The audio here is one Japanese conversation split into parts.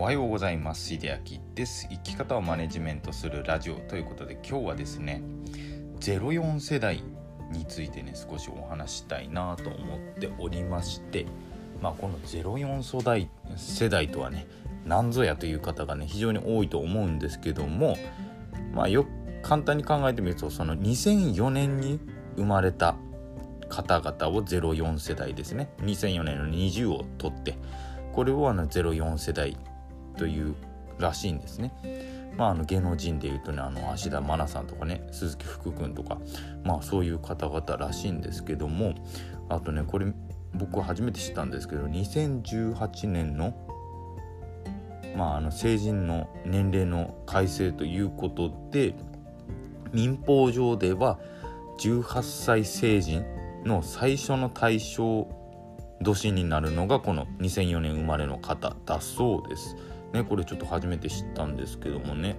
おはようございます。秀明です。生き方をマネジメントするラジオということで今日はですね、04世代についてね少しお話したいなと思っておりまして、まあ、この04世代世代とはね何ぞやという方がね非常に多いと思うんですけども、まあ、よ簡単に考えてみるとその2004年に生まれた方々を04世代ですね2004年の20を取ってこれをあの04世代というらしいんですね。まあ、あの芸能人でいうとねあの芦田愛菜さんとかね鈴木福君とかまあそういう方々らしいんですけどもあとねこれ僕初めて知ったんですけど2018年のまあ、あの成人の年齢の改正ということで民法上では18歳成人の最初の対象年になるのがこの2004年生まれの方だそうです。ね、これちょっと初めて知ったんですけどもね。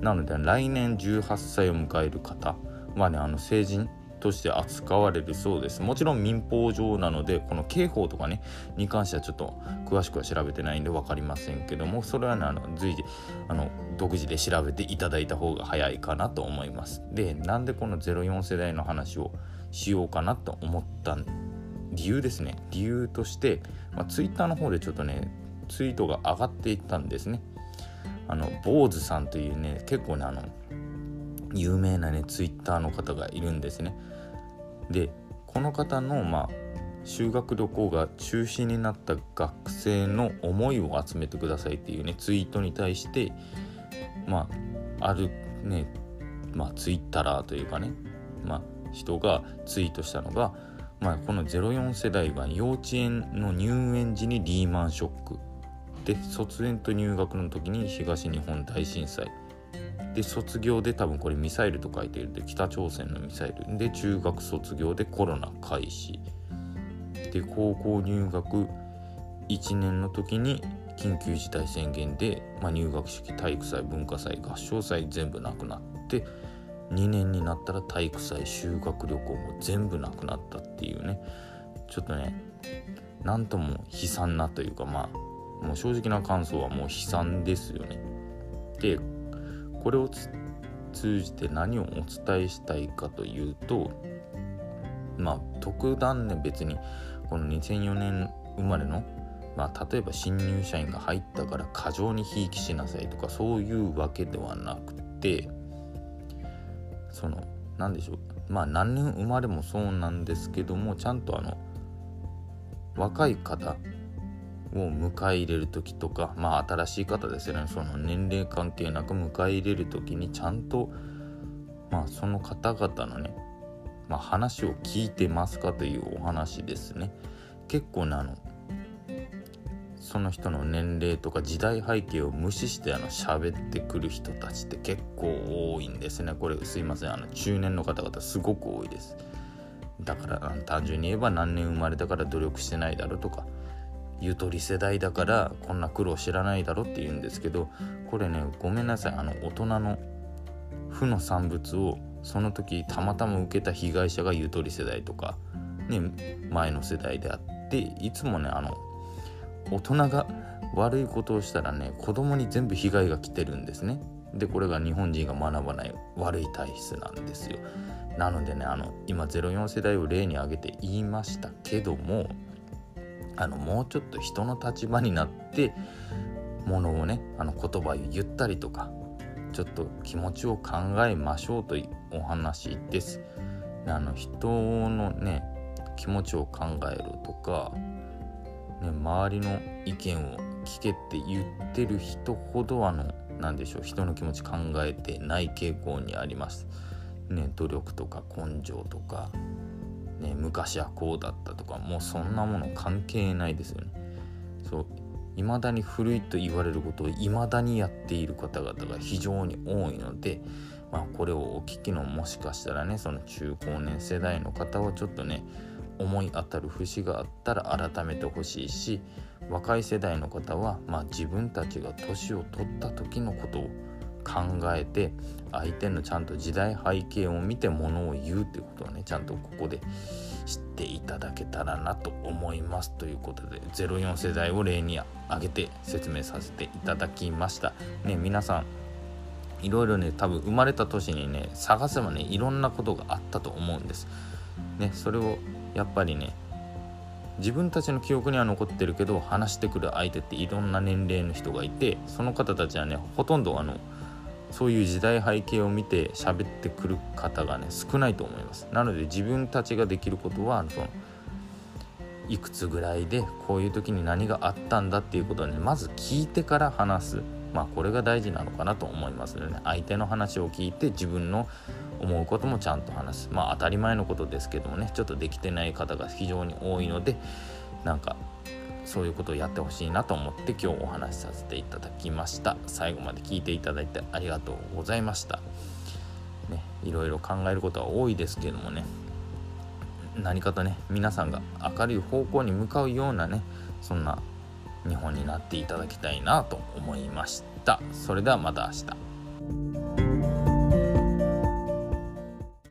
なので来年18歳を迎える方はね、あの成人として扱われるそうです。もちろん民法上なので、この刑法とかね、に関してはちょっと詳しくは調べてないんで分かりませんけども、それはね、あの随時あの独自で調べていただいた方が早いかなと思います。で、なんでこの04世代の話をしようかなと思った理由ですね。理由として、まあ、Twitter の方でちょっとね、ツイートが上がっていったんですね。あの、坊主さんというね、結構ね、あの、有名なね、ツイッターの方がいるんですね。で、この方の、まあ、修学旅行が中止になった学生の思いを集めてくださいっていうね、ツイートに対して、まあ、あるね、まあ、ツイッターというかね、まあ、人がツイートしたのが、まあ、この04世代は幼稚園の入園時にリーマンショックで卒園と入学の時に東日本大震災。で卒業で多分これミサイルと書いているで北朝鮮のミサイル。で中学卒業でコロナ開始。で高校入学1年の時に緊急事態宣言で、まあ、入学式体育祭文化祭合唱祭全部なくなって2年になったら体育祭修学旅行も全部なくなったっていうね。ちょっとねなんとも悲惨なというかまあもう正直な感想はもう悲惨ですよね。でこれを通じて何をお伝えしたいかというとまあ特段ね別にこの2004年生まれのまあ、例えば新入社員が入ったから過剰にひいきしなさいとかそういうわけではなくてその何でしょうまあ何年生まれもそうなんですけどもちゃんとあの若い方を迎え入れる時とかまあ新しい方ですよね。その年齢関係なく迎え入れる時にちゃんとまあその方々のね、まあ、話を聞いてますかというお話ですね。結構ねあのその人の年齢とか時代背景を無視してあの喋ってくる人たちって結構多いんですね。これすいません。あの中年の方々すごく多いです。だから単純に言えば何年生まれたから努力してないだろうとかゆとり世代だからこんな苦労知らないだろって言うんですけどこれねごめんなさい。あの大人の負の産物をその時たまたま受けた被害者がゆとり世代とか、ね、前の世代であっていつもねあの大人が悪いことをしたらね子供に全部被害が来てるんですね。でこれが日本人が学ばない悪い体質なんですよ。なのでねあの今04世代を例に挙げて言いましたけどもあのもうちょっと人の立場になってものをねあの言葉を言ったりとかちょっと気持ちを考えましょうというお話ですあの人のね気持ちを考えるとかね、周りの意見を聞けって言ってる人ほどあの何でしょう人の気持ち考えてない傾向にあります。ね、努力とか根性とか、ね、昔はこうだったとかもうそんなもの関係ないですよね。そう未だに古いと言われることを未だにやっている方々が非常に多いので、まあ、これをお聞きのもしかしたらねその中高年世代の方はちょっとね思い当たる節があったら改めてほしいし若い世代の方は、まあ、自分たちが年を取った時のことを考えて相手のちゃんと時代背景を見てものを言うっていうことをねちゃんとここでしていただけたらなと思いますということで04世代を例に挙げて説明させていただきました。ね皆さんいろいろね多分生まれた年にね探せばねいろんなことがあったと思うんです。ねそれをやっぱりね自分たちの記憶には残ってるけど話してくる相手っていろんな年齢の人がいてその方たちはねほとんどあのそういう時代背景を見て喋ってくる方がね少ないと思います。なので自分たちができることはそのいくつぐらいでこういう時に何があったんだっていうことをねまず聞いてから話す。まあこれが大事なのかなと思いますので、ね、相手の話を聞いて自分の思うこともちゃんと話す。まあ当たり前のことですけどもねちょっとできてない方が非常に多いのでなんかそういうことをやってほしいなと思って今日お話しさせていただきました。最後まで聞いていただいてありがとうございました。ねいろいろ考えることは多いですけどもね。何かとね皆さんが明るい方向に向かうようなねそんな日本になっていただきたいなと思いました。それではまた明日。